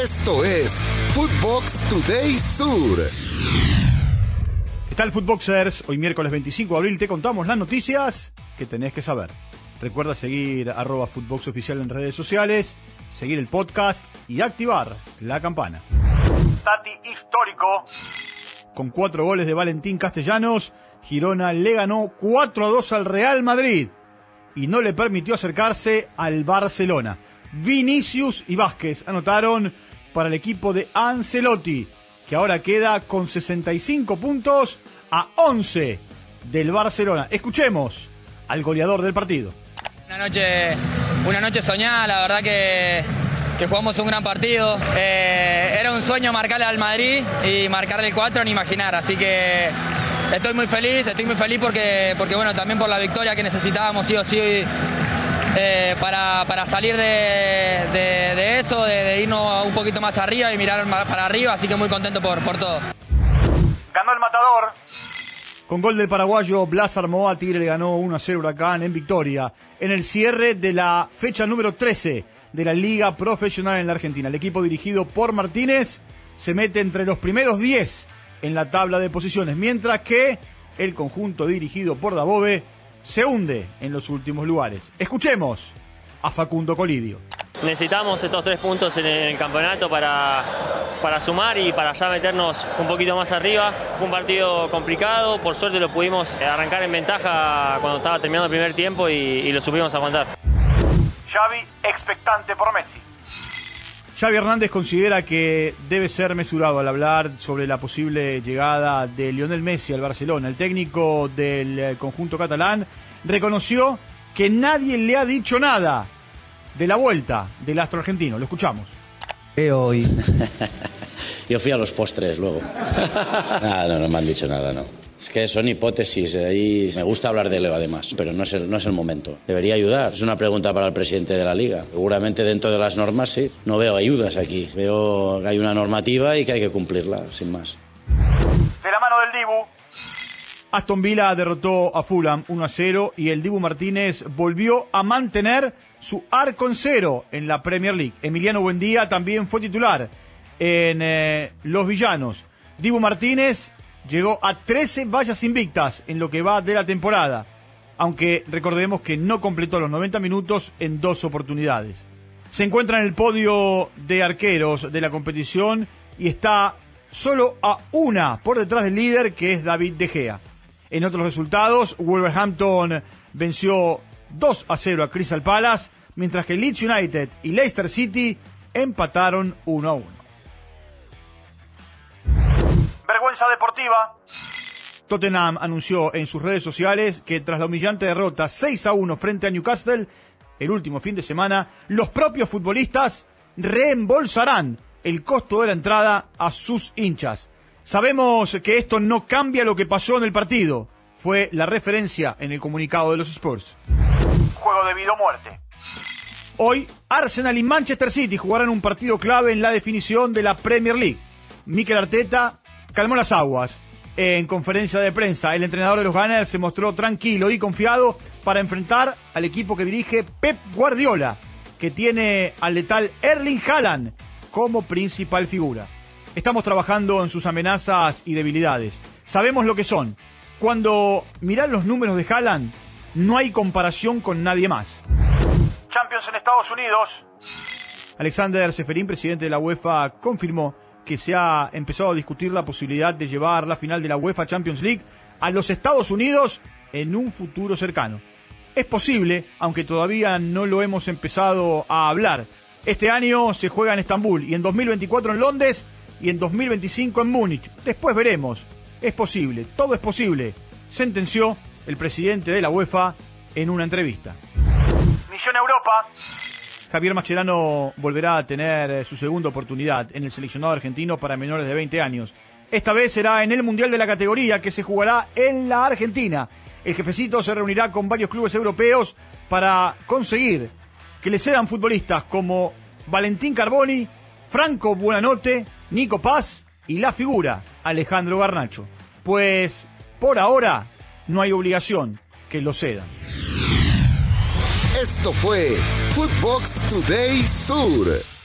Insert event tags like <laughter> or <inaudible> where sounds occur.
Esto es Footbox Today Sur. ¿Qué tal, Footboxers? Hoy miércoles 25 de abril te contamos las noticias que tenés que saber. Recuerda seguir arroba Footbox Oficial en redes sociales, seguir el podcast y activar la campana. Tati histórico. Con cuatro goles de Valentín Castellanos, Girona le ganó 4 a 2 al Real Madrid y no le permitió acercarse al Barcelona. Vinicius y Vázquez anotaron para el equipo de Ancelotti, que ahora queda con 65 puntos a 11 del Barcelona. Escuchemos al goleador del partido. Una noche, una noche soñada, la verdad que, que jugamos un gran partido. Eh, era un sueño marcarle al Madrid y marcarle el 4, ni imaginar. Así que estoy muy feliz, estoy muy feliz porque, porque bueno, también por la victoria que necesitábamos sí o sí eh, para, para, salir de, de, eso, de, irnos un poquito más arriba y mirar para arriba, así que muy contento por, por todo. Ganó el matador. Con gol del paraguayo Blas Armoa, Tigre le ganó 1 a 0 Huracán en victoria en el cierre de la fecha número 13 de la Liga Profesional en la Argentina. El equipo dirigido por Martínez se mete entre los primeros 10 en la tabla de posiciones, mientras que el conjunto dirigido por Dabove se hunde en los últimos lugares. Escuchemos a Facundo Colidio. Necesitamos estos tres puntos en el campeonato para, para sumar y para ya meternos un poquito más arriba. Fue un partido complicado, por suerte lo pudimos arrancar en ventaja cuando estaba terminando el primer tiempo y, y lo supimos aguantar. Xavi expectante por Messi. Xavi Hernández considera que debe ser mesurado al hablar sobre la posible llegada de Lionel Messi al Barcelona. El técnico del eh, conjunto catalán reconoció que nadie le ha dicho nada de la vuelta del astro argentino. Lo escuchamos. Hoy. <laughs> Yo fui a los postres luego. <laughs> nada, no, no me han dicho nada, no. Es que son hipótesis, ahí me gusta hablar de Leo además, pero no es, el, no es el momento. Debería ayudar. Es una pregunta para el presidente de la liga. Seguramente dentro de las normas sí. No veo ayudas aquí. Veo que hay una normativa y que hay que cumplirla, sin más. De la mano del Dibu. Aston Villa derrotó a Fulham 1 a 0 y el Dibu Martínez volvió a mantener su arco en cero en la Premier League. Emiliano Buendía también fue titular en eh, Los Villanos. Dibu Martínez llegó a 13 vallas invictas en lo que va de la temporada, aunque recordemos que no completó los 90 minutos en dos oportunidades. Se encuentra en el podio de arqueros de la competición y está solo a una por detrás del líder que es David De Gea. En otros resultados, Wolverhampton venció 2 a 0 a Crystal Palace, mientras que Leeds United y Leicester City empataron 1 a 1. Deportiva. Tottenham anunció en sus redes sociales que tras la humillante derrota 6 a 1 frente a Newcastle el último fin de semana, los propios futbolistas reembolsarán el costo de la entrada a sus hinchas. Sabemos que esto no cambia lo que pasó en el partido. Fue la referencia en el comunicado de los Spurs. Juego de vida o muerte. Hoy, Arsenal y Manchester City jugarán un partido clave en la definición de la Premier League. Mikel Arteta calmó las aguas. En conferencia de prensa, el entrenador de los Gunners se mostró tranquilo y confiado para enfrentar al equipo que dirige Pep Guardiola, que tiene al letal Erling Haaland como principal figura. Estamos trabajando en sus amenazas y debilidades. Sabemos lo que son. Cuando miran los números de Haaland, no hay comparación con nadie más. Champions en Estados Unidos. Alexander Seferín, presidente de la UEFA, confirmó que se ha empezado a discutir la posibilidad de llevar la final de la UEFA Champions League a los Estados Unidos en un futuro cercano. Es posible, aunque todavía no lo hemos empezado a hablar. Este año se juega en Estambul y en 2024 en Londres y en 2025 en Múnich. Después veremos. Es posible, todo es posible, sentenció el presidente de la UEFA en una entrevista. Misión Europa. Javier Mascherano volverá a tener eh, su segunda oportunidad en el seleccionado argentino para menores de 20 años. Esta vez será en el Mundial de la categoría que se jugará en la Argentina. El jefecito se reunirá con varios clubes europeos para conseguir que le cedan futbolistas como Valentín Carboni, Franco Buenanote, Nico Paz y la figura Alejandro Garnacho. Pues por ahora no hay obligación que lo cedan. Esto fue Footbox Today Sur.